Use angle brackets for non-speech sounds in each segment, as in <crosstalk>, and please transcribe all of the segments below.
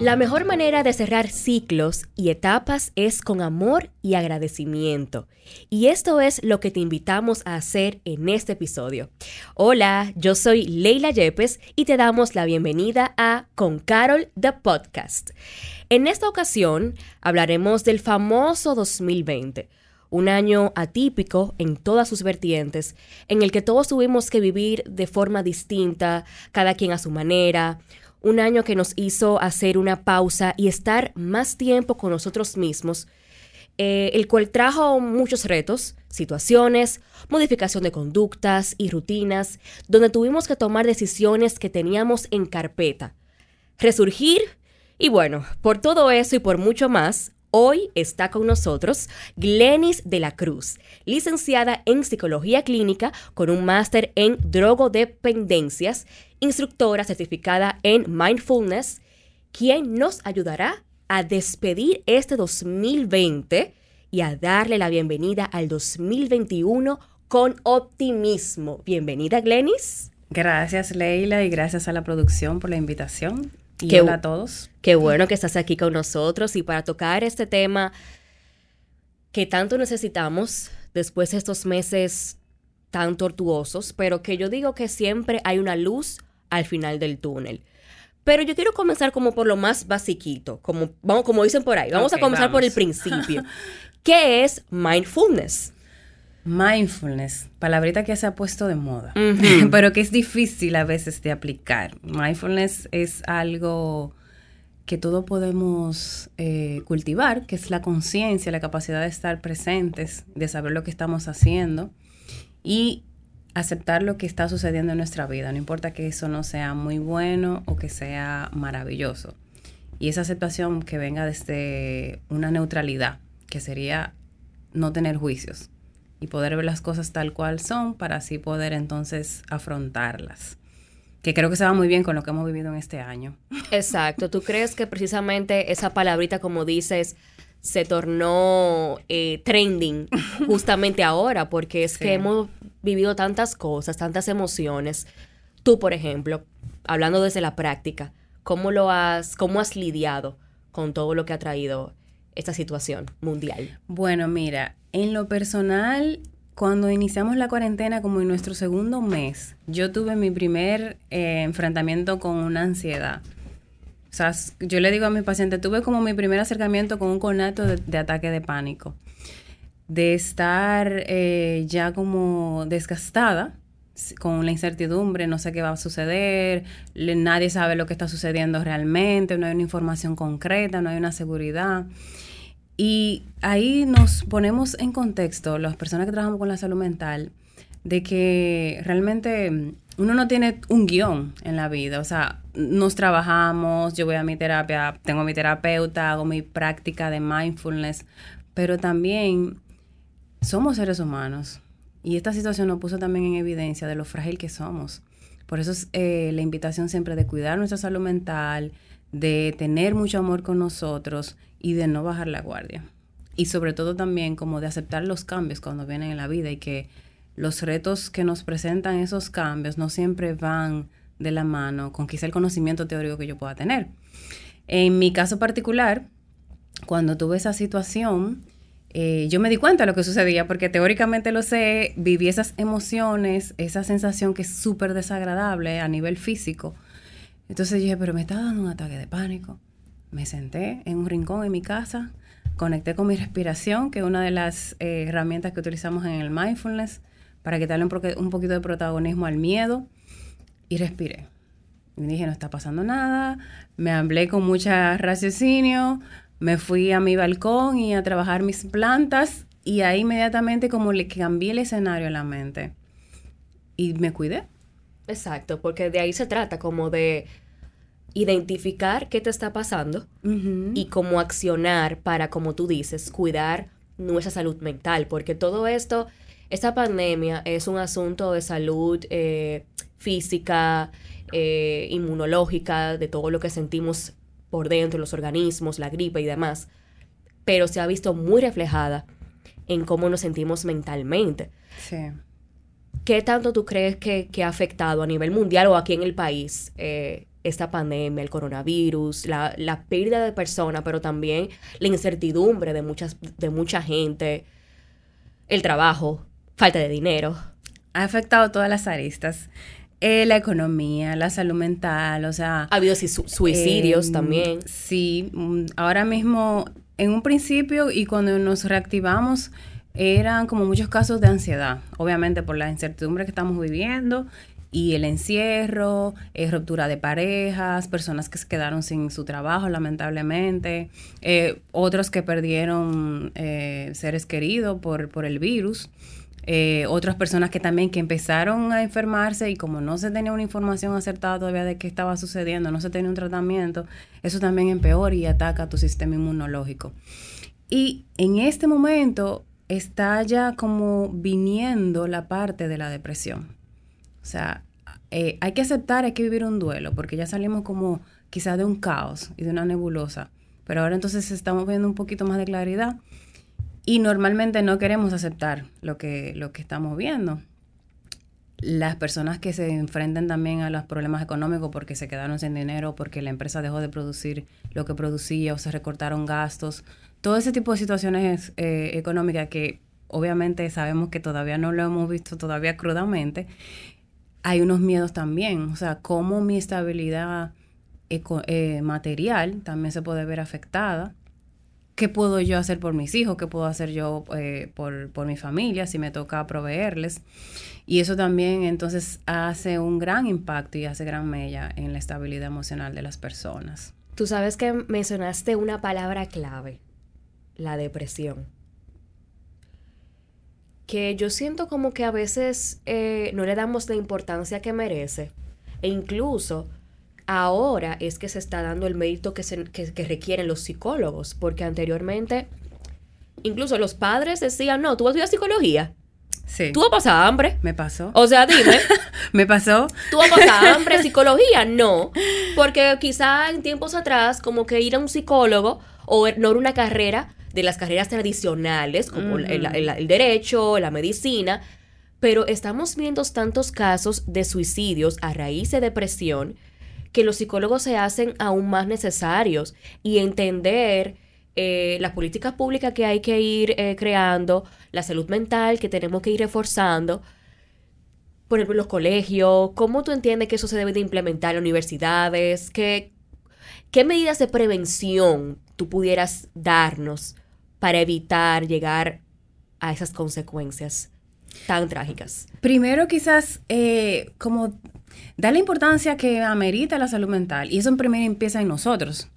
La mejor manera de cerrar ciclos y etapas es con amor y agradecimiento. Y esto es lo que te invitamos a hacer en este episodio. Hola, yo soy Leila Yepes y te damos la bienvenida a Con Carol The Podcast. En esta ocasión hablaremos del famoso 2020 un año atípico en todas sus vertientes, en el que todos tuvimos que vivir de forma distinta, cada quien a su manera, un año que nos hizo hacer una pausa y estar más tiempo con nosotros mismos, eh, el cual trajo muchos retos, situaciones, modificación de conductas y rutinas, donde tuvimos que tomar decisiones que teníamos en carpeta, resurgir y bueno, por todo eso y por mucho más, Hoy está con nosotros Glenis de la Cruz, licenciada en Psicología Clínica con un máster en drogodependencias, instructora certificada en Mindfulness, quien nos ayudará a despedir este 2020 y a darle la bienvenida al 2021 con optimismo. Bienvenida, Glenis. Gracias, Leila, y gracias a la producción por la invitación. Y hola a todos. Qué bueno que estás aquí con nosotros y para tocar este tema que tanto necesitamos después de estos meses tan tortuosos, pero que yo digo que siempre hay una luz al final del túnel. Pero yo quiero comenzar como por lo más basiquito, como, vamos, como dicen por ahí. Vamos a comenzar por el principio. <laughs> ¿Qué es mindfulness? Mindfulness, palabrita que se ha puesto de moda, <laughs> pero que es difícil a veces de aplicar. Mindfulness es algo que todos podemos eh, cultivar, que es la conciencia, la capacidad de estar presentes, de saber lo que estamos haciendo y aceptar lo que está sucediendo en nuestra vida, no importa que eso no sea muy bueno o que sea maravilloso. Y esa aceptación que venga desde una neutralidad, que sería no tener juicios y poder ver las cosas tal cual son para así poder entonces afrontarlas. Que creo que se va muy bien con lo que hemos vivido en este año. <laughs> Exacto. ¿Tú crees que precisamente esa palabrita, como dices, se tornó eh, trending <laughs> justamente ahora? Porque es que hemos vivido tantas cosas, tantas emociones. Tú, por ejemplo, hablando desde la práctica, ¿cómo lo has, cómo has lidiado con todo lo que ha traído esta situación mundial? Bueno, mira, en lo personal, cuando iniciamos la cuarentena, como en nuestro segundo mes, yo tuve mi primer eh, enfrentamiento con una ansiedad. O sea, yo le digo a mis pacientes, tuve como mi primer acercamiento con un conato de, ataque de pánico. De estar eh, ya como desgastada con la incertidumbre, no sé qué va a suceder, nadie sabe lo que está sucediendo realmente, no hay una información concreta, no hay una seguridad. Y ahí nos ponemos en contexto, las personas que trabajamos con la salud mental, de que realmente mm, uno no tiene un guion en la vida. O sea, nos trabajamos, yo voy a mi terapia, tengo mi terapeuta, hago mi práctica de mindfulness, pero también somos seres humanos. Y esta situación nos puso también en evidencia de lo frágil que somos. Por eso es eh, la invitación siempre de cuidar nuestra salud mental, de tener mucho amor con nosotros y de no bajar la guardia. Y sobre todo también como de aceptar los cambios cuando vienen en la vida y que los retos que nos presentan esos cambios no siempre van de la mano con quizá el conocimiento teórico que yo pueda tener. En mi caso particular, cuando tuve esa situación, eh, yo me di cuenta de lo que sucedía porque teóricamente lo sé, viví esas emociones, esa sensación que es súper desagradable a nivel físico, entonces dije, pero me está dando un ataque de pánico. Me senté en un rincón en mi casa, conecté con mi respiración, que es una de las eh, herramientas que utilizamos en el mindfulness, para quitarle un, poquito de protagonismo al miedo, y respiré. Y dije, no está pasando nada, me hablé con mucha raciocinio, me fui a mi balcón y a trabajar mis plantas, y ahí inmediatamente como le cambié el escenario en la mente. Y me cuidé Exacto, porque de ahí se trata como de identificar qué te está pasando y cómo accionar para, como tú dices, cuidar nuestra salud mental, porque todo esto, esta pandemia es un asunto de salud eh, física, eh, inmunológica, de todo lo que sentimos por dentro, los organismos, la gripe y demás, pero se ha visto muy reflejada en cómo nos sentimos mentalmente. Sí. ¿Qué tanto tú crees que, ha afectado a nivel mundial o aquí en el país eh, esta pandemia, el coronavirus, la, la pérdida de personas, pero también la incertidumbre de, muchas, de mucha gente, el trabajo, falta de dinero? Ha afectado todas las aristas. Eh, la economía, la salud mental, o sea... Ha habido suicidios em, también. Sí, mm, ahora mismo, en un principio y cuando nos reactivamos, eran como muchos casos de ansiedad, obviamente por la incertidumbre que estamos viviendo y el encierro, eh, ruptura de parejas, personas que se quedaron sin su trabajo lamentablemente, eh, otros que perdieron eh, seres queridos por, por el virus. Otras personas que también que empezaron a enfermarse y como no se tenía una información acertada todavía de qué estaba sucediendo, no se tenía un tratamiento, eso también empeora y ataca tu sistema inmunológico. Y en este momento está ya como viniendo la parte de la depresión. O sea, eh, hay que aceptar, hay que vivir un duelo, porque ya salimos como quizás de un caos y de una nebulosa. Pero ahora entonces estamos viendo un poquito más de claridad y normalmente no queremos aceptar lo que, lo que estamos viendo. Las personas que se enfrentan también a los problemas económicos porque se quedaron sin dinero, porque la empresa dejó de producir lo que producía o se recortaron gastos, todo ese tipo de situaciones eh, económicas que obviamente sabemos que todavía no lo hemos visto todavía crudamente, hay unos miedos también, o sea, cómo mi estabilidad eh, material también se puede ver afectada. ¿Qué puedo yo hacer por mis hijos? ¿Qué puedo hacer yo eh, por, por mi familia si me toca proveerles? Y eso también entonces hace un gran impacto y hace gran mella en la estabilidad emocional de las personas. Tú sabes que mencionaste una palabra clave la depresión. Que yo siento como que a veces eh, no le damos la importancia que merece. E incluso ahora es que se está dando el mérito que, que, requieren los psicólogos. Porque anteriormente, incluso los padres decían, no, tú vas a estudiar psicología. Sí. ¿Tú vas a pasar hambre? Me pasó. O sea, dime. <laughs> Me pasó. ¿Tú vas a pasar <laughs> hambre? ¿Psicología? No. Porque quizá en tiempos atrás, como que ir a un psicólogo o no era una carrera de las carreras tradicionales, como el, derecho, la medicina, pero estamos viendo tantos casos de suicidios a raíz de depresión que los psicólogos se hacen aún más necesarios y entender eh, las políticas públicas que hay que ir eh, creando, la salud mental que tenemos que ir reforzando, por ejemplo, los colegios, ¿cómo tú entiendes que eso se debe de implementar en universidades? ¿Qué, qué medidas de prevención tú pudieras darnos para evitar llegar a esas consecuencias tan trágicas? Primero quizás eh, como da la importancia que amerita la salud mental y eso en primero empieza en nosotros.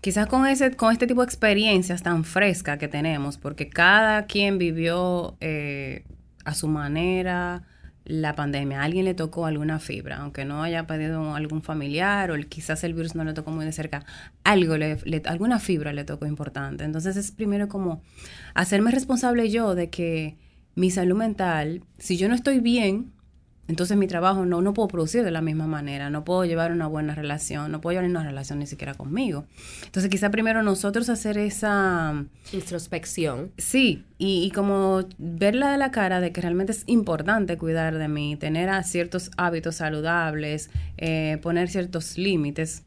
Quizás con, ese, con este tipo de experiencias tan frescas que tenemos, porque cada quien vivió eh, a su manera, la pandemia, a alguien le tocó alguna fibra, aunque no haya pedido algún familiar o quizás el virus no le tocó muy de cerca, algo le, alguna fibra le tocó importante. Entonces es primero como hacerme responsable yo de que mi salud mental, si yo no estoy bien, entonces mi trabajo no, no puedo producir de la misma manera, no puedo llevar una buena relación, no puedo llevar una relación ni siquiera conmigo. Entonces quizá primero nosotros hacer esa... Introspección. Sí, y, y como verla de la cara de que realmente es importante cuidar de mí, tener ciertos hábitos saludables, eh, poner ciertos límites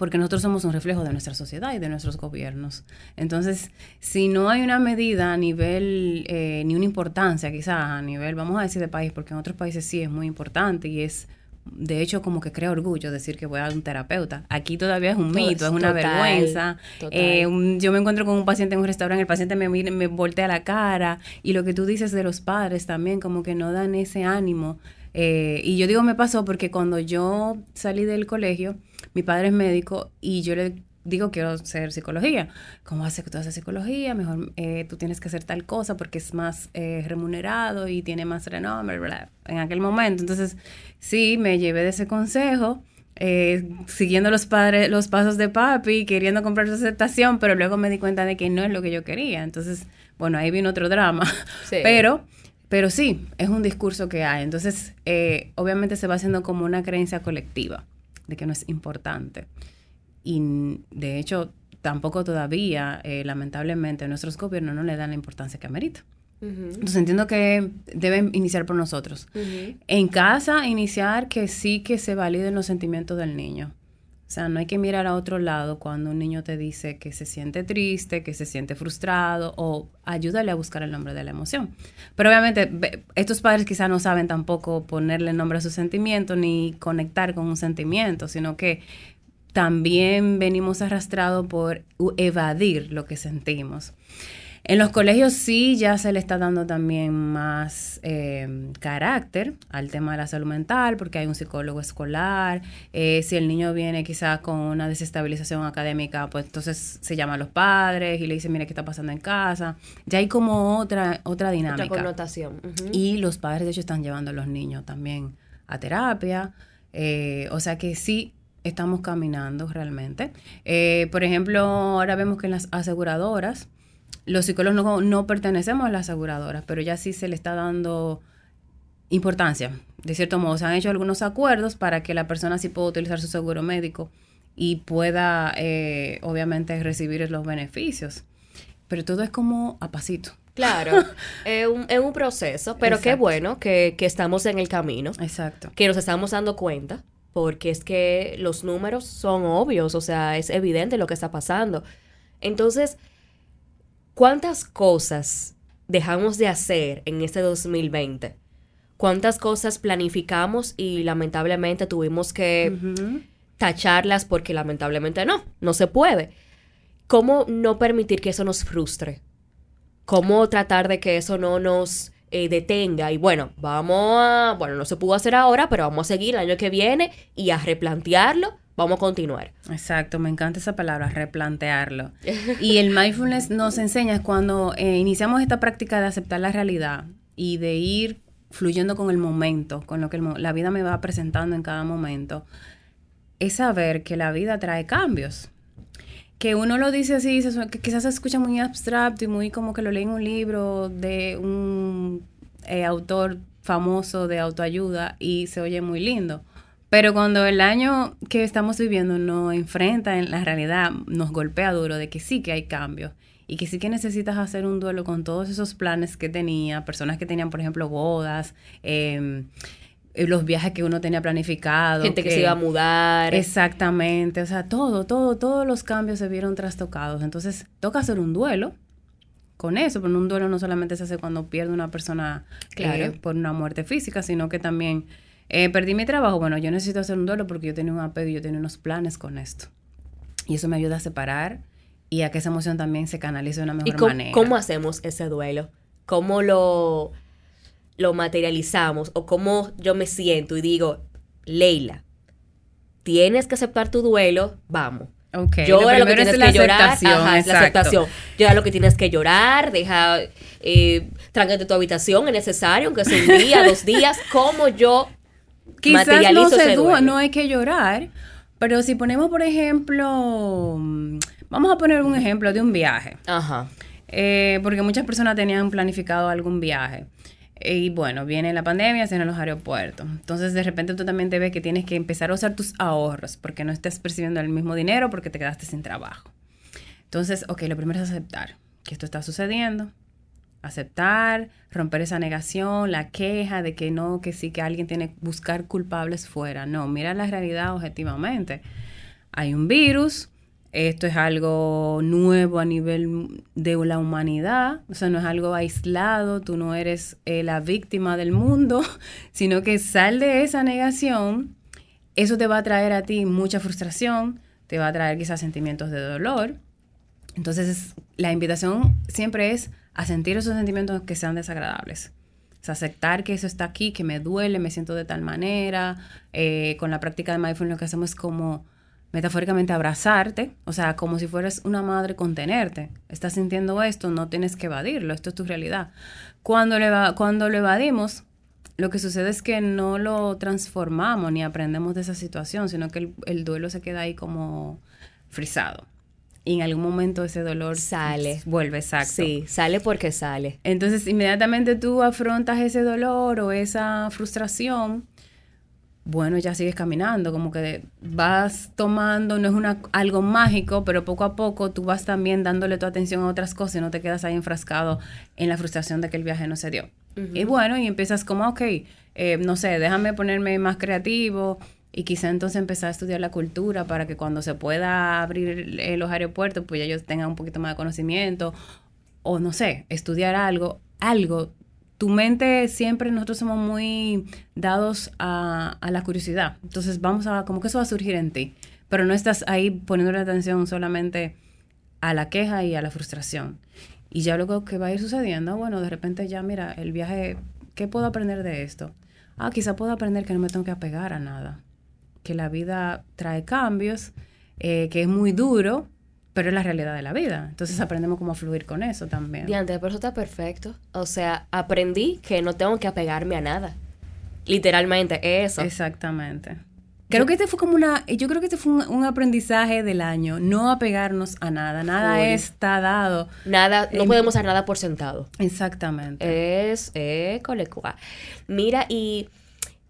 porque nosotros somos un reflejo de nuestra sociedad y de nuestros gobiernos. Entonces, si no hay una medida a nivel, eh, ni una importancia quizás a nivel, vamos a decir de país, porque en otros países sí es muy importante y es, de hecho, como que crea orgullo decir que voy a un terapeuta. Aquí todavía es un mito, es una vergüenza. Eh, yo me encuentro con un paciente en un restaurante, el paciente me, me voltea la cara y lo que tú dices de los padres también, como que no dan ese ánimo. Eh, y yo digo me pasó porque cuando yo salí del colegio, mi padre es médico y yo le digo, quiero hacer psicología. ¿Cómo hace que tú haces psicología? Mejor eh, tú tienes que hacer tal cosa porque es más eh, remunerado y tiene más renombre, En aquel momento. Entonces, sí, me llevé de ese consejo. Eh, siguiendo los padres, los pasos de papi, queriendo comprar su aceptación, pero luego me di cuenta de que no es lo que yo quería. Entonces, bueno, ahí vino otro drama. <laughs> Pero, pero sí, es un discurso que hay. Entonces, obviamente se va haciendo como una creencia colectiva de que no es importante. y de hecho tampoco todavía, eh, lamentablemente, nuestros gobiernos no le dan la importancia que amerita. Entonces entiendo que deben iniciar por nosotros. En casa, iniciar que sí que se validen los sentimientos del niño. O sea, no hay que mirar a otro lado cuando un niño te dice que se siente triste, que se siente frustrado o ayúdale a buscar el nombre de la emoción. Pero obviamente estos padres quizás no saben tampoco ponerle nombre a su sentimiento ni conectar con un sentimiento, sino que también venimos arrastrados por evadir lo que sentimos. En los colegios sí ya se le está dando también más eh, carácter al tema de la salud mental, porque hay un psicólogo escolar. Eh, si el niño viene quizás con una desestabilización académica, pues entonces se llama a los padres y le dice, mire, ¿qué está pasando en casa? Ya hay como otra, otra dinámica. Otra connotación. Y los padres, de hecho, están llevando a los niños también a terapia. Eh, o sea que sí, estamos caminando realmente. por ejemplo, ahora vemos que en las aseguradoras, los psicólogos no, pertenecemos a las aseguradoras, pero ya sí se le está dando importancia. De cierto modo, se han hecho algunos acuerdos para que la persona sí pueda utilizar su seguro médico y pueda, eh, obviamente, recibir los beneficios. Pero todo es como a pasito. Claro, <laughs> es, un, un, proceso, pero qué bueno que, que, estamos en el camino. Exacto. Que nos estamos dando cuenta, porque es que los números son obvios, o sea, es evidente lo que está pasando. Entonces, ¿Cuántas cosas dejamos de hacer en este 2020? ¿Cuántas cosas planificamos y lamentablemente tuvimos que tacharlas porque lamentablemente no, no se puede? ¿Cómo no permitir que eso nos frustre? ¿Cómo tratar de que eso no nos eh, detenga? Y bueno, vamos a, bueno, no se pudo hacer ahora, pero vamos a seguir el año que viene y a replantearlo Vamos a continuar. Exacto, me encanta esa palabra, replantearlo. <laughs> y el mindfulness nos enseña cuando eh, iniciamos esta práctica de aceptar la realidad y de ir fluyendo con el momento, con lo que la vida me va presentando en cada momento, es saber que la vida trae cambios. Que uno lo dice así, que quizás se escucha muy abstracto y muy como que lo lee en un libro de un eh, autor famoso de autoayuda y se oye muy lindo. Pero cuando el año que estamos viviendo nos enfrenta en la realidad, nos golpea duro de que sí que hay cambios y que sí que necesitas hacer un duelo con todos esos planes que tenía, personas que tenían, por ejemplo, bodas, em, eh, los viajes que uno tenía planificado. Gente que, se iba a mudar. Exactamente, o sea, todo, todo, todos los cambios se vieron trastocados. Entonces, toca hacer un duelo con eso, pero un duelo no solamente se hace cuando pierde una persona eh, por una muerte física, sino que también eh, perdí mi trabajo, bueno, yo necesito hacer un duelo porque yo tenía un apego y yo tenía unos planes con esto. Y eso me ayuda a separar y a que esa emoción también se canalice de una mejor ¿Y cómo, manera. ¿Cómo hacemos ese duelo? ¿Cómo lo, lo materializamos? ¿O cómo yo me siento y digo, Leila, tienes que aceptar tu duelo, vamos. Okay. Llora lo, que tienes que llorar. Ajá, es la aceptación. Llora lo que tienes que llorar, deja, eh, trángate tu habitación, es necesario, aunque sea un día, dos días. ¿Cómo yo Quizás no se no hay que llorar, pero si ponemos, por ejemplo, vamos a poner un ejemplo de un viaje. Ajá. Eh, porque muchas personas tenían planificado algún viaje. Y bueno, viene la pandemia, se en los aeropuertos. Entonces, de repente tú también te ves que tienes que empezar a usar tus ahorros porque no estás percibiendo el mismo dinero porque te quedaste sin trabajo. Entonces, ok, lo primero es aceptar que esto está sucediendo, aceptar, romper esa negación, la queja de que no, que sí, que alguien tiene que buscar culpables fuera. No, mira la realidad objetivamente. Hay un virus, esto es algo nuevo a nivel de la humanidad, o sea, no es algo aislado, tú no eres eh, la víctima del mundo, <laughs> sino que sal de esa negación, eso te va a traer a ti mucha frustración, te va a traer quizás sentimientos de dolor. Entonces, la invitación siempre es a sentir esos sentimientos que sean desagradables. O sea, aceptar que eso está aquí, que me duele, me siento de tal manera. Eh, con la práctica de mindfulness lo que hacemos es como metafóricamente abrazarte, o sea, como si fueras una madre contenerte. Estás sintiendo esto, no tienes que evadirlo, esto es tu realidad. Cuando lo, cuando lo evadimos, lo que sucede es que no lo transformamos ni aprendemos de esa situación, sino que el, el duelo se queda ahí como frisado y en algún momento ese dolor sale. Vuelve, exacto. Sí, sale porque sale. Entonces, inmediatamente tú afrontas ese dolor o esa frustración bueno, ya sigues caminando, como que vas tomando, no es una, algo mágico, pero poco a poco tú vas también dándole tu atención a otras cosas y no te quedas ahí enfrascado en la frustración de que el viaje no se dio. Y bueno, y empiezas como, ok, eh, no sé, déjame ponerme más creativo y quizá entonces empezar a estudiar la cultura para que cuando se pueda abrir los aeropuertos, pues ya ellos tengan un poquito más de conocimiento o no sé, estudiar algo, algo tu mente siempre nosotros somos muy dados a, la curiosidad. Entonces vamos a, como que eso va a surgir en ti. Pero no estás ahí poniendo la atención solamente a la queja y a la frustración. Y ya luego que va a ir sucediendo, bueno, de repente ya mira, el viaje, ¿qué puedo aprender de esto? Ah, quizá puedo aprender que no me tengo que apegar a nada. Que la vida trae cambios, eh, que es muy duro, pero es la realidad de la vida. Entonces aprendemos cómo fluir con eso también. Diante, pero eso está perfecto. O sea, aprendí que no tengo que apegarme a nada. Literalmente, eso. Exactamente. Creo que este fue como una, yo creo que este fue un, aprendizaje del año, no apegarnos a nada, nada está dado. Nada, no podemos dar nada por sentado. Exactamente. Es, eh, colecua. Mira, y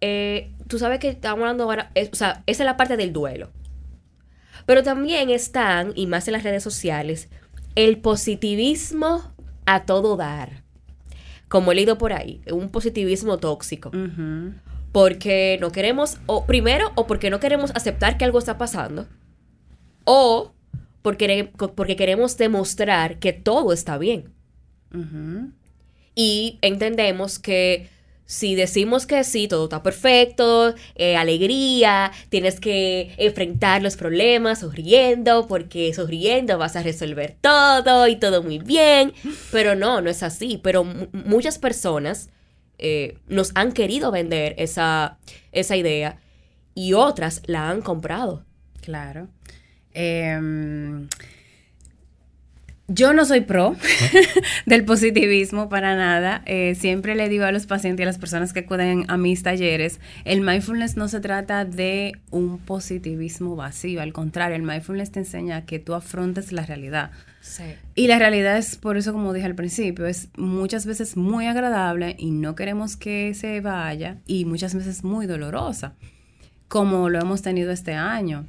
eh, tú sabes que estamos hablando ahora, o sea, esa es la parte del duelo. Pero también están, y más en las redes sociales, el positivismo a todo dar. Como he leído por ahí, un positivismo tóxico. Porque no queremos, o primero, o porque no queremos aceptar que algo está pasando, o porque, porque queremos demostrar que todo está bien. Y entendemos que si decimos que sí, todo está perfecto, eh, alegría, tienes que enfrentar los problemas sonriendo, porque sonriendo vas a resolver todo y todo muy bien, pero no, no es así. Pero muchas personas eh, nos han querido vender esa, esa idea y otras la han comprado. Claro. Eh, yo no soy pro <laughs> del positivismo para nada. Eh, siempre le digo a los pacientes y a las personas que acuden a mis talleres, el mindfulness no se trata de un positivismo vacío, al contrario, el mindfulness te enseña que tú afrontes la realidad. Sí. Y la realidad es, por eso como dije al principio, es muchas veces muy agradable y no queremos que se vaya y muchas veces muy dolorosa, como lo hemos tenido este año.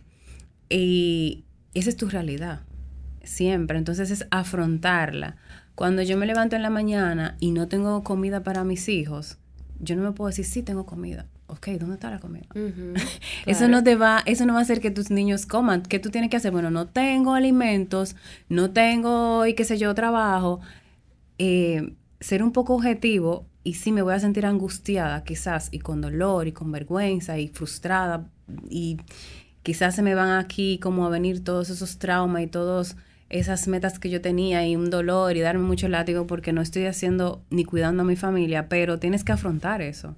Y esa es tu realidad siempre. Entonces es afrontarla. Cuando yo me levanto en la mañana y no tengo comida para mis hijos, yo no me puedo decir, sí, tengo comida. Ok, ¿dónde está la comida? <laughs> Eso no te va, eso no va a hacer que tus niños coman. ¿Qué tú tienes que hacer? Bueno, no tengo alimentos, no tengo, y qué sé yo, trabajo. Eh, ser un poco objetivo y sí me voy a sentir angustiada quizás y con dolor y con vergüenza y frustrada y quizás se me van aquí como a venir todos esos traumas y todos esas metas que yo tenía y un dolor y darme mucho látigo porque no estoy haciendo ni cuidando a mi familia, pero tienes que afrontar eso,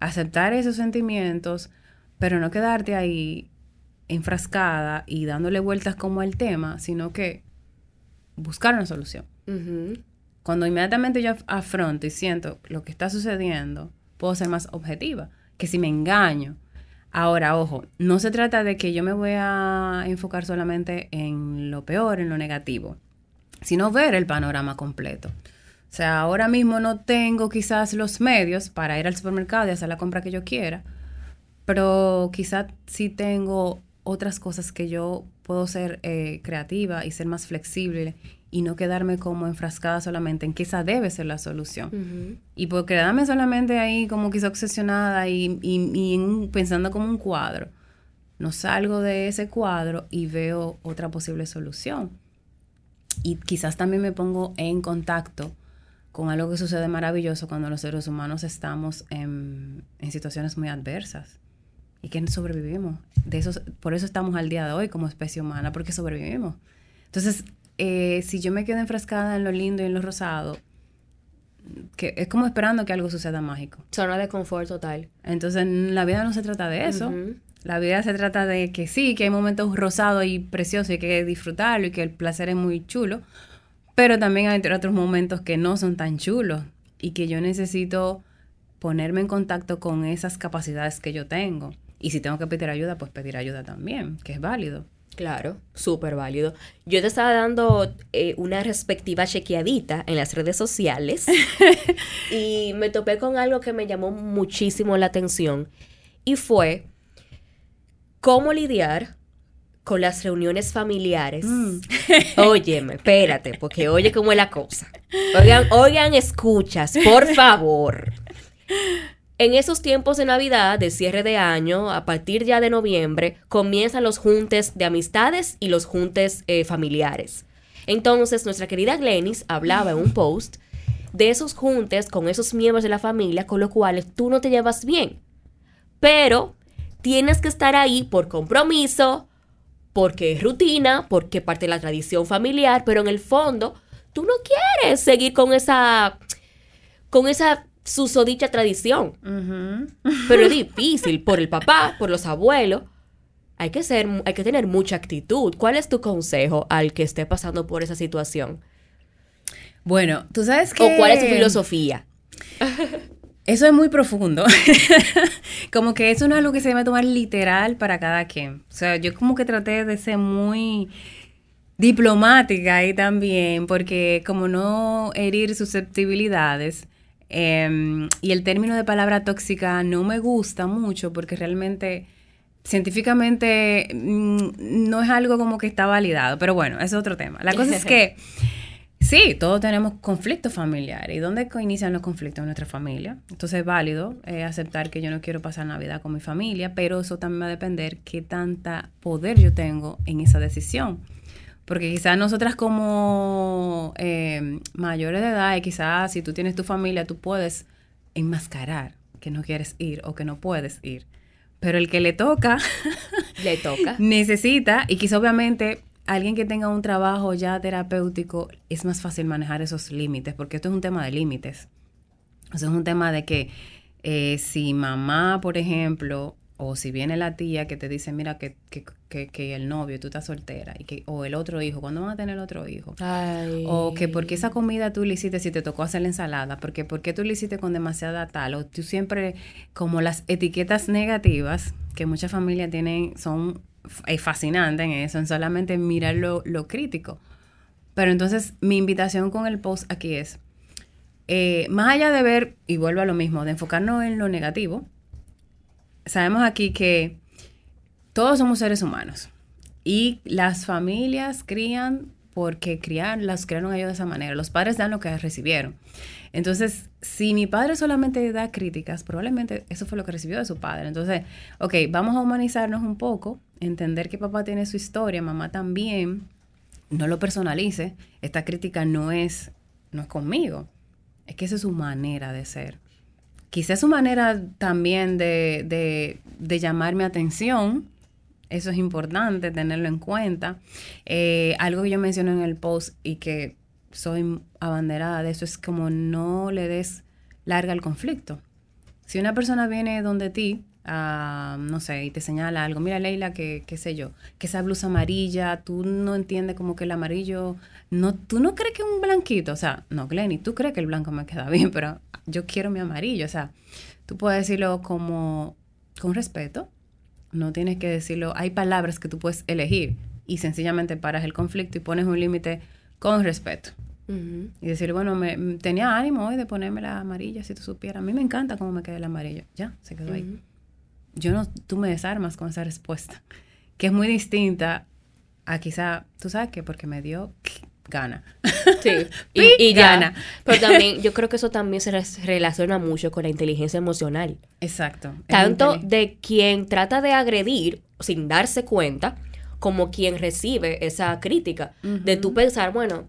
aceptar esos sentimientos, pero no quedarte ahí enfrascada y dándole vueltas como el tema, sino que buscar una solución. Cuando inmediatamente yo afronto y siento lo que está sucediendo, puedo ser más objetiva que si me engaño Ahora, ojo, no se trata de que yo me voy a enfocar solamente en lo peor, en lo negativo, sino ver el panorama completo. O sea, ahora mismo no tengo quizás los medios para ir al supermercado y hacer la compra que yo quiera, pero quizás sí tengo otras cosas que yo puedo ser eh, creativa y ser más flexible y no quedarme como enfrascada solamente en que esa debe ser la solución. Y por quedarme solamente ahí como quizá obsesionada y, y, pensando como un cuadro, no salgo de ese cuadro y veo otra posible solución. Y quizás también me pongo en contacto con algo que sucede maravilloso cuando los seres humanos estamos en, en situaciones muy adversas y que sobrevivimos. De eso, por eso estamos al día de hoy como especie humana, porque sobrevivimos. Entonces, eh, si yo me quedo enfrascada en lo lindo y en lo rosado, que es como esperando que algo suceda mágico. Zona de confort total. Entonces, la vida no se trata de eso. La vida se trata de que sí, que hay momentos rosados y preciosos y hay que disfrutarlo y que el placer es muy chulo, pero también hay otros momentos que no son tan chulos y que yo necesito ponerme en contacto con esas capacidades que yo tengo. Y si tengo que pedir ayuda, pues pedir ayuda también, que es válido. Claro, súper válido. Yo te estaba dando eh, una respectiva chequeadita en las redes sociales <laughs> y me topé con algo que me llamó muchísimo la atención y fue cómo lidiar con las reuniones familiares. Mm. <laughs> Óyeme, espérate, porque oye cómo es la cosa. Oigan, oigan, escuchas, por favor. En esos tiempos de Navidad, de cierre de año, a partir ya de noviembre, comienzan los juntes de amistades y los juntes eh, familiares. Entonces, nuestra querida Glenis hablaba en un post de esos juntes con esos miembros de la familia con los cuales tú no te llevas bien. Pero tienes que estar ahí por compromiso, porque es rutina, porque parte de la tradición familiar, pero en el fondo tú no quieres seguir con esa con esa susodicha tradición. Pero es <laughs> difícil por el papá, por los abuelos. Hay que ser hay que tener mucha actitud. ¿Cuál es tu consejo al que esté pasando por esa situación? Bueno, tú sabes que... ¿O cuál es tu filosofía? <laughs> Eso es muy profundo. <laughs> como que eso no es algo que se debe tomar literal para cada quien. O sea, yo como que traté de ser muy diplomática ahí también, porque como no herir susceptibilidades, em, y el término de palabra tóxica no me gusta mucho porque realmente científicamente mm, no es algo como que está validado, pero bueno, es otro tema. La cosa es que <laughs> Sí, todos tenemos conflictos familiares. ¿Y dónde inician los conflictos en nuestra familia? Entonces es válido eh, aceptar que yo no quiero pasar Navidad con mi familia, pero eso también va a depender qué tanta poder yo tengo en esa decisión. Porque quizás nosotras como eh, mayores de edad, y quizás si tú tienes tu familia, tú puedes enmascarar que no quieres ir o que no puedes ir. Pero el que le toca, le toca. <laughs> necesita, y quizás obviamente alguien que tenga un trabajo ya terapéutico es más fácil manejar esos límites, porque esto es un tema de límites. O sea, es un tema de que eh, si mamá, por ejemplo, o si viene la tía que te dice, mira, que, que, que, el novio, tú estás soltera, y que, o el otro hijo, ¿cuándo van a tener otro hijo? O que porque esa comida tú le hiciste si te tocó hacer la ensalada, porque porque tú le hiciste con demasiada tal, o tú siempre, como las etiquetas negativas que muchas familias tienen, son fascinante en eso, en solamente mirar lo, crítico. Pero entonces mi invitación con el post aquí es, eh, más allá de ver, y vuelvo a lo mismo, de enfocarnos en lo negativo, sabemos aquí que todos somos seres humanos y las familias crían porque criar, las crearon ellos de esa manera. Los padres dan lo que recibieron. Entonces, si mi padre solamente da críticas, probablemente eso fue lo que recibió de su padre. Entonces, ok, vamos a humanizarnos un poco, entender que papá tiene su historia, mamá también, no lo personalice. Esta crítica no es, no es conmigo, es que esa es su manera de ser. Quizás su manera también de, de, de llamar mi atención, eso es importante tenerlo en cuenta. Eh, algo que yo menciono en el post y que soy abanderada de eso es como no le des larga al conflicto. Si una persona viene donde ti, no sé, y te señala algo, mira Leila, que qué sé yo, que esa blusa amarilla, tú no entiendes como que el amarillo, no, tú no crees que es un blanquito, o sea, no, Glenny, tú crees que el blanco me queda <laughs> bien, pero yo quiero mi amarillo, o sea, tú puedes decirlo como con respeto, no tienes que decirlo, hay palabras que tú puedes elegir y sencillamente paras el conflicto y pones un límite con respeto. Y decir, bueno, me, tenía ánimo hoy de ponerme la amarilla, si tú supieras. A mí me encanta cómo me queda el amarillo. Ya, se quedó ahí. Yo no, tú me desarmas con esa respuesta, que es muy distinta a quizá, tú sabes que porque me dio gana. Sí, <laughs> y, gana. Pero también, yo creo que eso también se relaciona mucho con la inteligencia emocional. Exacto. Tanto de quien trata de agredir sin darse cuenta, como quien recibe esa crítica. De tú pensar, bueno,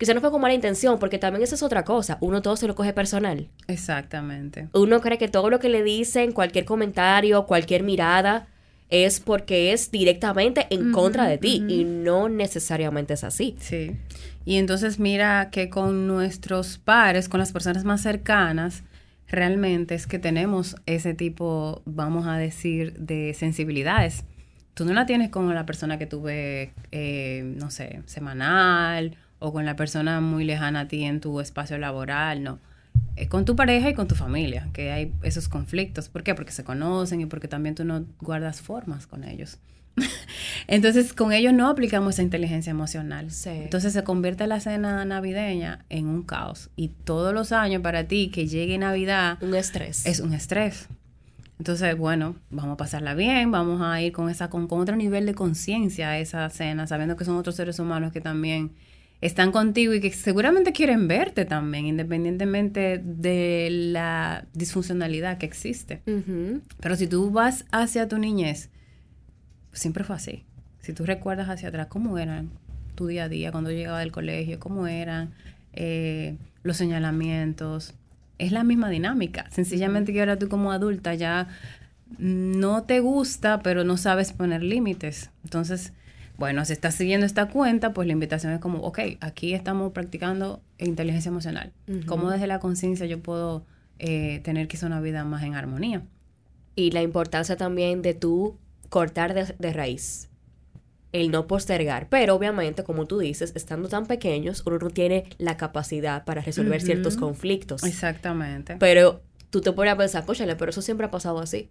quizá no fue con mala intención, porque también esa es otra cosa. Uno todo se lo coge personal. Exactamente. Uno cree que todo lo que le dicen, cualquier comentario, cualquier mirada, es porque es directamente en contra de ti y no necesariamente es así. Sí. Y entonces mira que con nuestros pares, con las personas más cercanas, realmente es que tenemos ese tipo, vamos a decir, de sensibilidades. Tú no la tienes con la persona que tuve, eh, no sé, semanal o con la persona muy lejana a ti en tu espacio laboral, no. Es con tu pareja y con tu familia, que hay esos conflictos. ¿Por qué? Porque se conocen y porque también tú no guardas formas con ellos. <laughs> Entonces, con ellos no aplicamos esa inteligencia emocional. Entonces, se convierte la cena navideña en un caos. Y todos los años para ti que llegue Navidad... Un estrés. Es un estrés. Entonces, bueno, vamos a pasarla bien, vamos a ir con esa con, otro nivel de conciencia a esa cena, sabiendo que son otros seres humanos que también están contigo y que seguramente quieren verte también, independientemente de la disfuncionalidad que existe. Pero si tú vas hacia tu niñez, siempre fue así. Si tú recuerdas hacia atrás, ¿cómo eran tu día a día cuando llegaba del colegio? ¿Cómo eran eh, los señalamientos? es la misma dinámica. Sencillamente que ahora tú como adulta ya no te gusta, pero no sabes poner límites. Entonces, bueno, si estás siguiendo esta cuenta, pues la invitación es como, ok, aquí estamos practicando inteligencia emocional. ¿Cómo desde la conciencia yo puedo eh, tener quizá una vida más en armonía? Y la importancia también de tú cortar de raíz el no postergar. Pero obviamente, como tú dices, estando tan pequeños, uno no tiene la capacidad para resolver ciertos conflictos. Exactamente. Pero tú te pones a pensar, cóchale, pero eso siempre ha pasado así.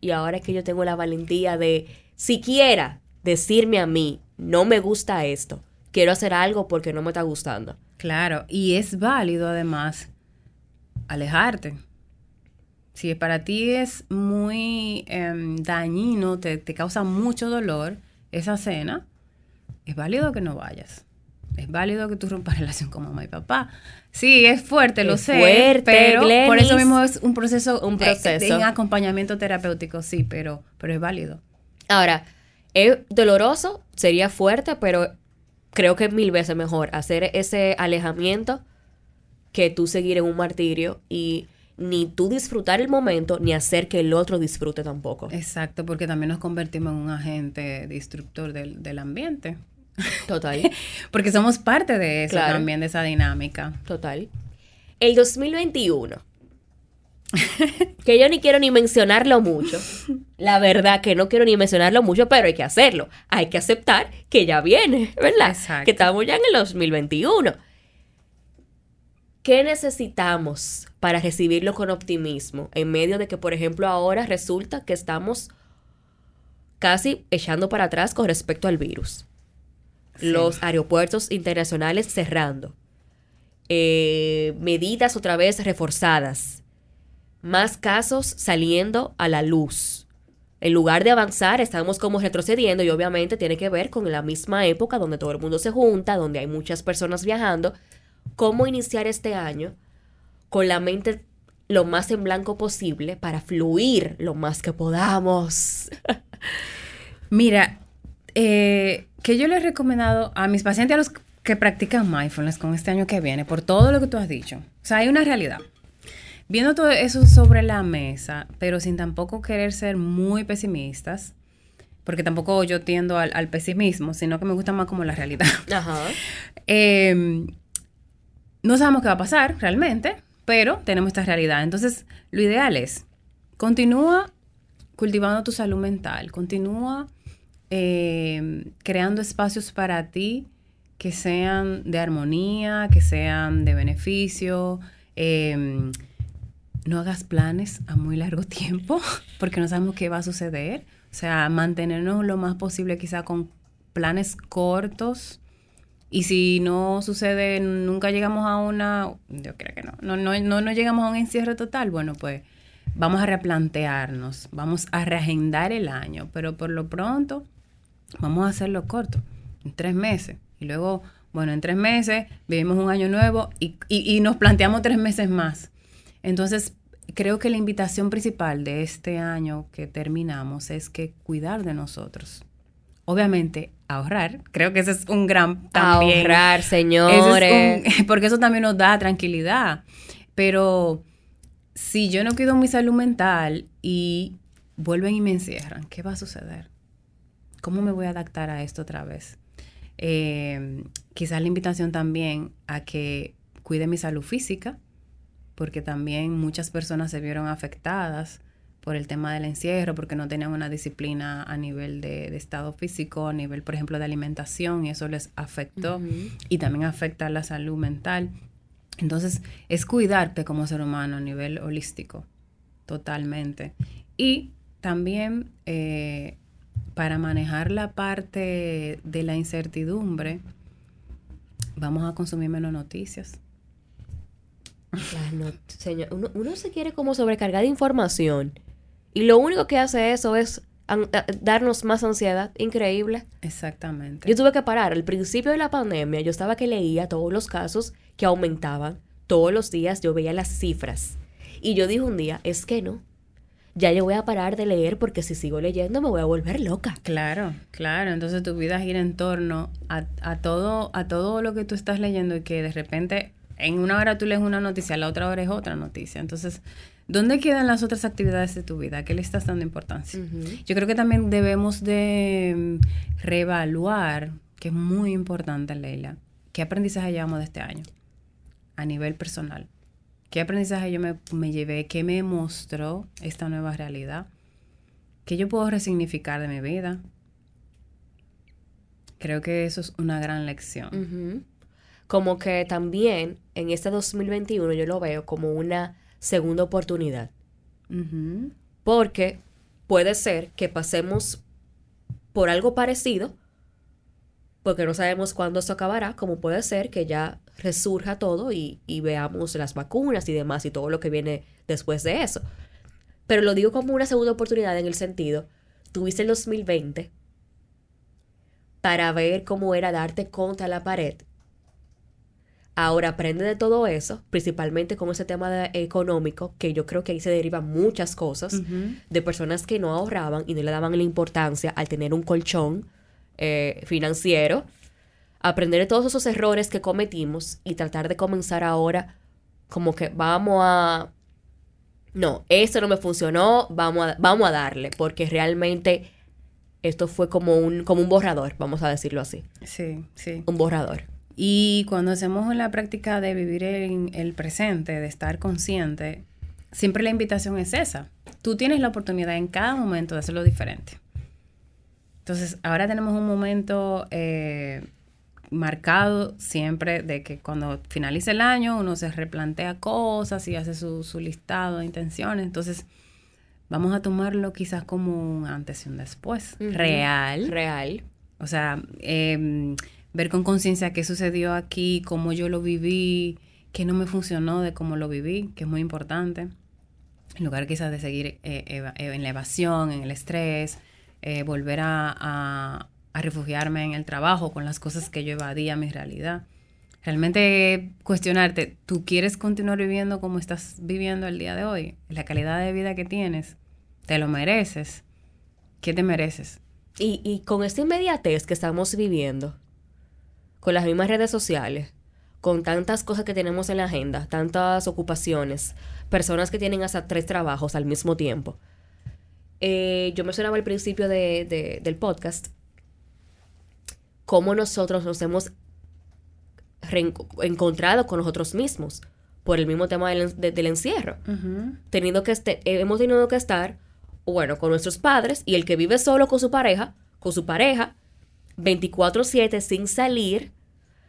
Y ahora es que yo tengo la valentía de siquiera decirme a mí, no me gusta esto, quiero hacer algo porque no me está gustando. Claro, y es válido además alejarte. Si para ti es muy em, dañino, te, te causa mucho dolor, esa cena, es válido que no vayas. Es válido que tú rompas <laughs> relación con mamá y papá. Sí, es fuerte, lo sé. Fuerte, pero por eso mismo es un proceso, un proceso. De, acompañamiento terapéutico, sí, pero, pero es válido. Ahora, es doloroso, sería fuerte, pero creo que es mil veces mejor hacer ese alejamiento que tú seguir en un martirio y ni tú disfrutar el momento, ni hacer que el otro disfrute tampoco. Exacto, porque también nos convertimos en un agente destructor del, ambiente. Total. <laughs> porque somos parte de eso también, de esa dinámica. Total. El 2021. <laughs> que yo ni quiero ni mencionarlo mucho. La verdad que no quiero ni mencionarlo mucho, pero hay que hacerlo. Hay que aceptar que ya viene, ¿verdad? Exacto. Que estamos ya en el 2021. ¿Qué necesitamos para recibirlo con optimismo en medio de que, por ejemplo, ahora resulta que estamos casi echando para atrás con respecto al virus? Los aeropuertos internacionales cerrando. Eh, medidas otra vez reforzadas. Más casos saliendo a la luz. En lugar de avanzar, estamos como retrocediendo y obviamente tiene que ver con la misma época donde todo el mundo se junta, donde hay muchas personas viajando cómo iniciar este año con la mente lo más en blanco posible para fluir lo más que podamos. <laughs> Mira, eh, que yo le he recomendado a mis pacientes, a los que practican mindfulness con este año que viene, por todo lo que tú has dicho. O sea, hay una realidad. Viendo todo eso sobre la mesa, pero sin tampoco querer ser muy pesimistas, porque tampoco yo tiendo al, pesimismo, sino que me gusta más como la realidad. <laughs> Ajá. eh, no sabemos qué va a pasar realmente, pero tenemos esta realidad. Entonces, lo ideal es, continúa cultivando tu salud mental, continúa eh, creando espacios para ti que sean de armonía, que sean de beneficio. Eh, no hagas planes a muy largo tiempo <laughs> porque no sabemos qué va a suceder. O sea, mantenernos lo más posible quizá con planes cortos y si no sucede, nunca llegamos a una, yo creo que no, no, no, no, no llegamos a un encierro total, bueno, pues vamos a replantearnos, vamos a reagendar el año, pero por lo pronto vamos a hacerlo corto, en tres meses. Y luego, bueno, en tres meses vivimos un año nuevo y, y nos planteamos tres meses más. Entonces, creo que la invitación principal de este año que terminamos es que cuidar de nosotros. Obviamente, ahorrar. Creo que ese es un gran también. Ahorrar, señores. <laughs> porque eso también nos da tranquilidad. Pero si yo no cuido mi salud mental y vuelven y me encierran, ¿qué va a suceder? ¿Cómo me voy a adaptar a esto otra vez? Eh, quizás la invitación también a que cuide mi salud física, porque también muchas personas se vieron afectadas por el tema del encierro, porque no tenían una disciplina a nivel de, estado físico, a nivel, por ejemplo, de alimentación, y eso les afectó y también afecta a la salud mental. Entonces, es cuidarte como ser humano a nivel holístico, totalmente. Y también eh, para manejar la parte de la incertidumbre, vamos a consumir menos noticias. Uno, uno se quiere como sobrecargar de información Y lo único que hace eso es darnos más ansiedad. Increíble. Exactamente. Yo tuve que parar. Al principio de la pandemia, yo estaba que leía todos los casos que aumentaban. Todos los días yo veía las cifras. Y yo dije un día, es que no. Ya yo voy a parar de leer porque si sigo leyendo me voy a volver loca. Claro, claro. Entonces tu vida gira en torno a, a todo, a todo lo que tú estás leyendo y que de repente en una hora tú lees una noticia, la otra hora es otra noticia. Entonces, ¿dónde quedan las otras actividades de tu vida? ¿Qué le estás dando importancia? Yo creo que también debemos de mm, reevaluar, que es muy importante, Leila, qué aprendizaje llevamos de este año a nivel personal. ¿Qué aprendizaje yo me, me llevé? ¿Qué me mostró esta nueva realidad? ¿Qué yo puedo resignificar de mi vida? Creo que eso es una gran lección como que también en este 2021 yo lo veo como una segunda oportunidad. Porque puede ser que pasemos por algo parecido, porque no sabemos cuándo esto acabará, como puede ser que ya resurja todo y, y veamos las vacunas y demás y todo lo que viene después de eso. Pero lo digo como una segunda oportunidad en el sentido, tuviste el 2020 para ver cómo era darte contra la pared Ahora aprende de todo eso, principalmente con ese tema económico, que yo creo que ahí se derivan muchas cosas de personas que no ahorraban y no le daban la importancia al tener un colchón eh, financiero. Aprender de todos esos errores que cometimos y tratar de comenzar ahora como que vamos a... No, esto no me funcionó, vamos a, vamos a darle, porque realmente esto fue como un, como un borrador, vamos a decirlo así. Sí, sí. Un borrador. Y cuando hacemos la práctica de vivir en el presente, de estar consciente, siempre la invitación es esa. Tú tienes la oportunidad en cada momento de hacerlo diferente. Entonces, ahora tenemos un momento eh, marcado siempre de que cuando finalice el año uno se replantea cosas y hace su, listado de intenciones. Entonces, vamos a tomarlo quizás como un antes y un después. Real. Real. O sea, eh, ver con conciencia qué sucedió aquí, cómo yo lo viví, qué no me funcionó de cómo lo viví, que es muy importante. En lugar quizás de seguir eh, eh, en la evasión, en el estrés, eh, volver a, refugiarme en el trabajo con las cosas que yo evadía mi realidad. Realmente cuestionarte, ¿tú quieres continuar viviendo como estás viviendo el día de hoy? La calidad de vida que tienes, ¿te lo mereces? ¿Qué te mereces? Y, y con esta inmediatez que estamos viviendo, con las mismas redes sociales, con tantas cosas que tenemos en la agenda, tantas ocupaciones, personas que tienen hasta tres trabajos al mismo tiempo. Eh, yo mencionaba al principio del podcast cómo nosotros nos hemos encontrado con nosotros mismos por el mismo tema del, encierro. teniendo que este, hemos tenido que estar, bueno, con nuestros padres y el que vive solo con su pareja, con su pareja, 24/7 sin salir.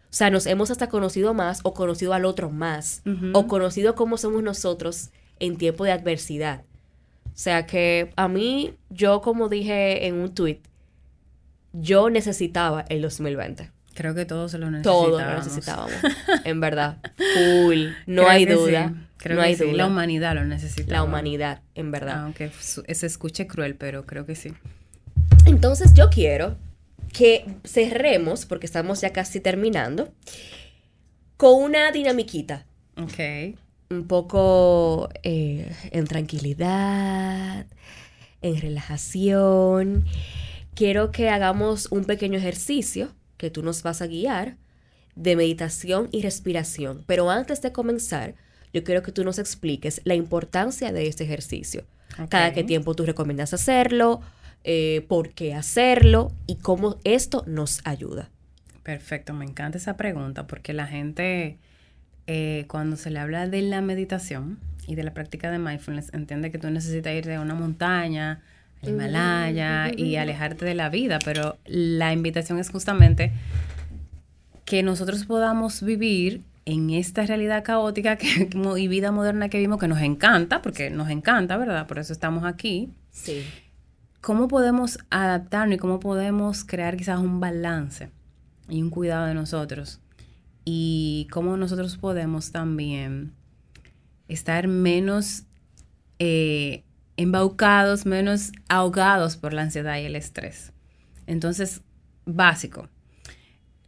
O sea, nos hemos hasta conocido más o conocido al otro más. O conocido cómo somos nosotros en tiempo de adversidad. O sea que a mí, yo como dije en un tweet, yo necesitaba el 2020. Creo que todos se lo necesitábamos. Todos lo necesitábamos, <laughs> en verdad. Full, no hay duda. Creo que Sí. La humanidad lo necesitaba. La humanidad, en verdad. Aunque se escuche cruel, pero creo que sí. Entonces yo quiero que cerremos, porque estamos ya casi terminando, con una dinamiquita. Ok. Un poco eh, en tranquilidad, en relajación. Quiero que hagamos un pequeño ejercicio que tú nos vas a guiar de meditación y respiración. Pero antes de comenzar, yo quiero que tú nos expliques la importancia de este ejercicio. Cada qué tiempo tú recomiendas hacerlo, eh, por qué hacerlo y cómo esto nos ayuda. Perfecto, me encanta esa pregunta porque la gente eh, cuando se le habla de la meditación y de la práctica de mindfulness entiende que tú necesitas ir de una montaña, al Himalaya y alejarte de la vida, pero la invitación es justamente que nosotros podamos vivir en esta realidad caótica que, <laughs> y vida moderna que vimos que nos encanta, porque nos encanta, ¿verdad? Por eso estamos aquí. Sí. ¿Cómo podemos adaptarnos y cómo podemos crear quizás un balance y un cuidado de nosotros? Y cómo nosotros podemos también estar menos eh, embaucados, menos ahogados por la ansiedad y el estrés. Entonces, básico.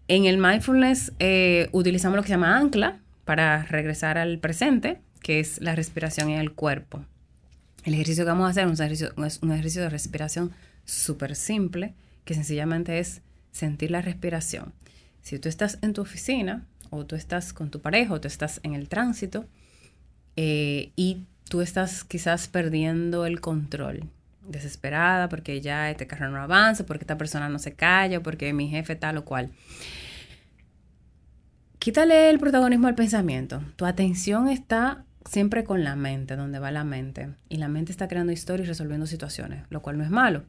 En el mindfulness eh, utilizamos lo que se llama ancla para regresar al presente, que es la respiración en el cuerpo. El ejercicio que vamos a hacer es un ejercicio de respiración súper simple, que sencillamente es sentir la respiración. Si tú estás en tu oficina, o tú estás con tu pareja, o tú estás en el tránsito, eh, y tú estás quizás perdiendo el control, desesperada porque ya este carro no avanza, porque esta persona no se calla, porque mi jefe tal o cual. Quítale el protagonismo al pensamiento. Tu atención está siempre con la mente, donde va la mente. Y la mente está creando historias y resolviendo situaciones, lo cual no es malo.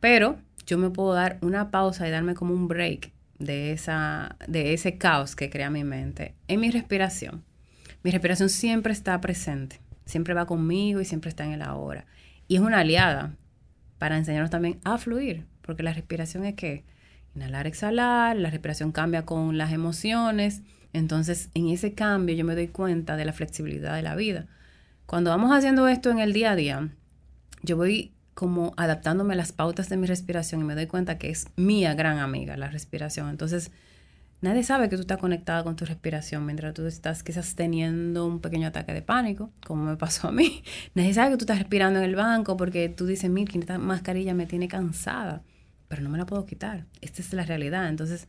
Pero yo me puedo dar una pausa y darme como un break de, esa, de ese caos que crea mi mente en mi respiración. Mi respiración siempre está presente, siempre va conmigo y siempre está en el ahora. Y es una aliada para enseñarnos también a fluir, porque la respiración es que inhalar, exhalar, la respiración cambia con las emociones. Entonces, en ese cambio yo me doy cuenta de la flexibilidad de la vida. Cuando vamos haciendo esto en el día a día, yo voy como adaptándome a las pautas de mi respiración y me doy cuenta que es mía gran amiga la respiración. Entonces, nadie sabe que tú estás conectada con tu respiración mientras tú estás quizás teniendo un pequeño ataque de pánico, como me pasó a mí. <laughs> Nadie sabe que tú estás respirando en el banco porque tú dices, mira, esta mascarilla me tiene cansada pero no me la puedo quitar. Esta es la realidad. Entonces,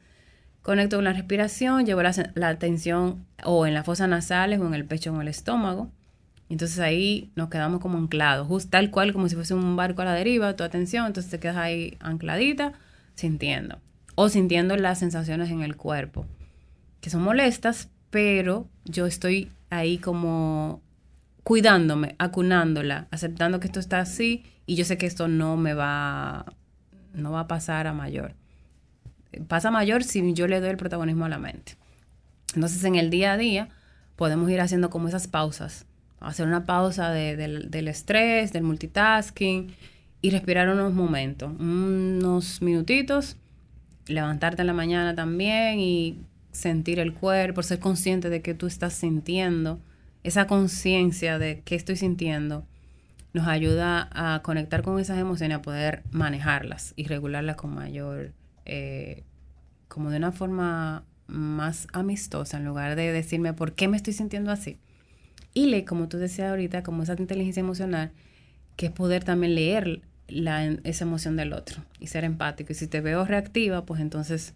conecto con la respiración, llevo la, atención o en las fosas nasales o en el pecho o en el estómago. Entonces ahí nos quedamos como anclados, justo tal cual como si fuese un barco a la deriva, tu atención, entonces te quedas ahí ancladita, sintiendo. O sintiendo las sensaciones en el cuerpo, que son molestas, pero yo estoy ahí como cuidándome, acunándola, aceptando que esto está así y yo sé que esto no me va no va a pasar a mayor. Pasa mayor si yo le doy el protagonismo a la mente. Entonces en el día a día podemos ir haciendo como esas pausas. Hacer una pausa del estrés, del multitasking y respirar unos momentos, unos minutitos, levantarte en la mañana también y sentir el cuerpo, ser consciente de que tú estás sintiendo, esa conciencia de qué estoy sintiendo nos ayuda a conectar con esas emociones, a poder manejarlas y regularlas con mayor, eh, como de una forma más amistosa, en lugar de decirme por qué me estoy sintiendo así. Y le, como tú decías ahorita, como esa inteligencia emocional, que es poder también leer la, esa emoción del otro y ser empático. Y si te veo reactiva, pues entonces,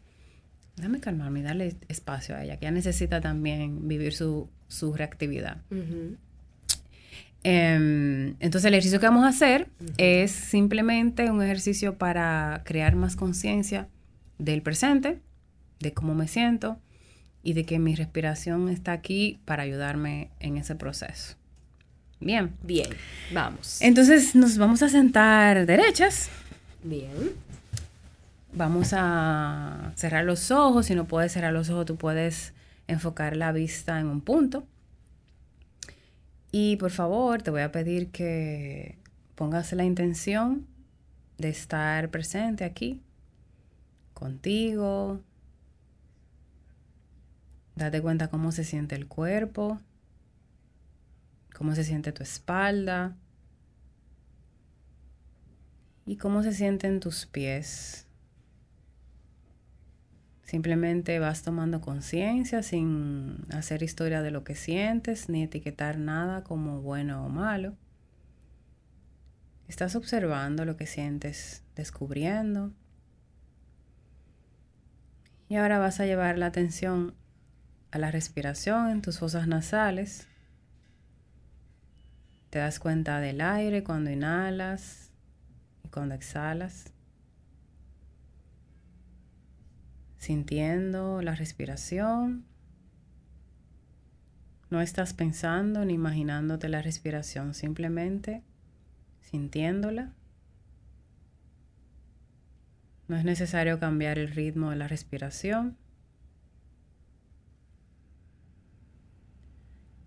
déjame calmarme y darle espacio a ella, que ella necesita también vivir su, su reactividad. Em, entonces el ejercicio que vamos a hacer es simplemente un ejercicio para crear más conciencia del presente, de cómo me siento y de que mi respiración está aquí para ayudarme en ese proceso. Bien. Bien, vamos. Entonces nos vamos a sentar derechas. Bien. Vamos a cerrar los ojos. Si no puedes cerrar los ojos, tú puedes enfocar la vista en un punto. Y por favor, te voy a pedir que pongas la intención de estar presente aquí, contigo. Date cuenta cómo se siente el cuerpo, cómo se siente tu espalda y cómo se sienten tus pies. Simplemente vas tomando conciencia sin hacer historia de lo que sientes ni etiquetar nada como bueno o malo. Estás observando lo que sientes, descubriendo. Y ahora vas a llevar la atención a la respiración en tus fosas nasales. Te das cuenta del aire cuando inhalas y cuando exhalas. sintiendo la respiración. No estás pensando ni imaginándote la respiración, simplemente sintiéndola. No es necesario cambiar el ritmo de la respiración.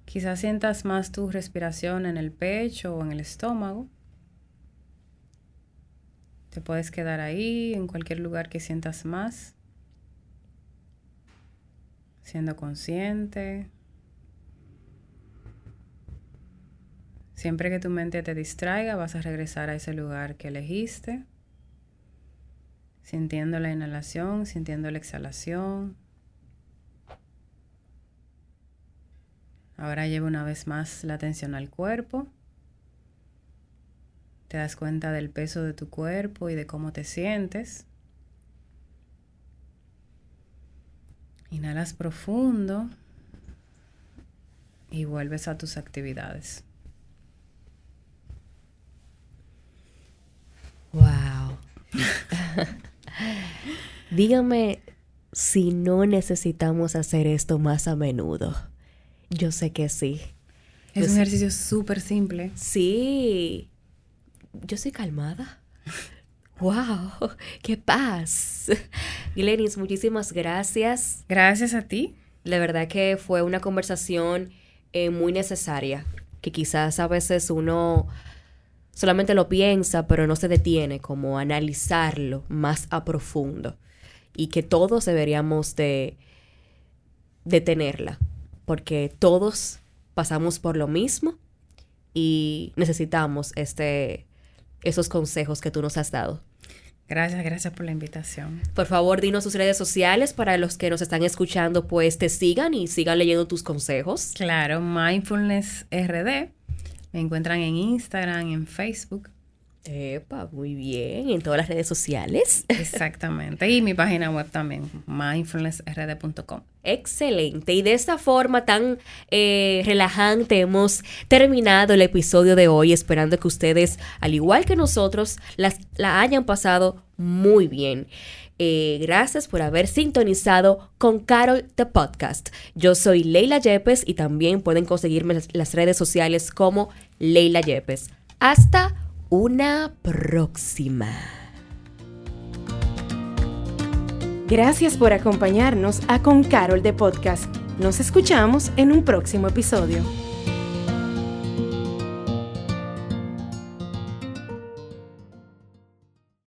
Quizás sientas más tu respiración en el pecho o en el estómago. Te puedes quedar ahí, en cualquier lugar que sientas más siendo consciente, Siempre que tu mente te distraiga, vas a regresar a ese lugar que elegiste, sintiendo la inhalación, sintiendo la exhalación. Ahora lleva una vez más la atención al cuerpo. Te das cuenta del peso de tu cuerpo y de cómo te sientes. Inhalas profundo y vuelves a tus actividades. Wow. <laughs> Dígame si no necesitamos hacer esto más a menudo. Yo sé que sí. Es un ejercicio súper simple. Sí. Yo soy calmada. <laughs> ¡Wow! ¡Qué paz! Glenis, muchísimas gracias. Gracias a ti. La verdad que fue una conversación eh, muy necesaria, que quizás a veces uno solamente lo piensa, pero no se detiene como analizarlo más a profundo. Y que todos deberíamos de detenerla, porque todos pasamos por lo mismo y necesitamos este, esos consejos que tú nos has dado. Gracias, gracias por la invitación. Por favor, dinos tus redes sociales para los que nos están escuchando, pues te sigan y sigan leyendo tus consejos. Claro, Mindfulness RD me encuentran en Instagram, en Facebook. Epa, muy bien, en todas las redes sociales. Exactamente, y mi página web también, mindfulnessrd.com. Excelente, y de esta forma tan eh, relajante hemos terminado el episodio de hoy, esperando que ustedes, al igual que nosotros, las, la hayan pasado muy bien. Eh, gracias por haber sintonizado con Carol The Podcast. Yo soy Leila Yepes y también pueden conseguirme las redes sociales como Leila Yepes. Hasta una próxima. Gracias por acompañarnos a Con Carol The Podcast. Nos escuchamos en un próximo episodio.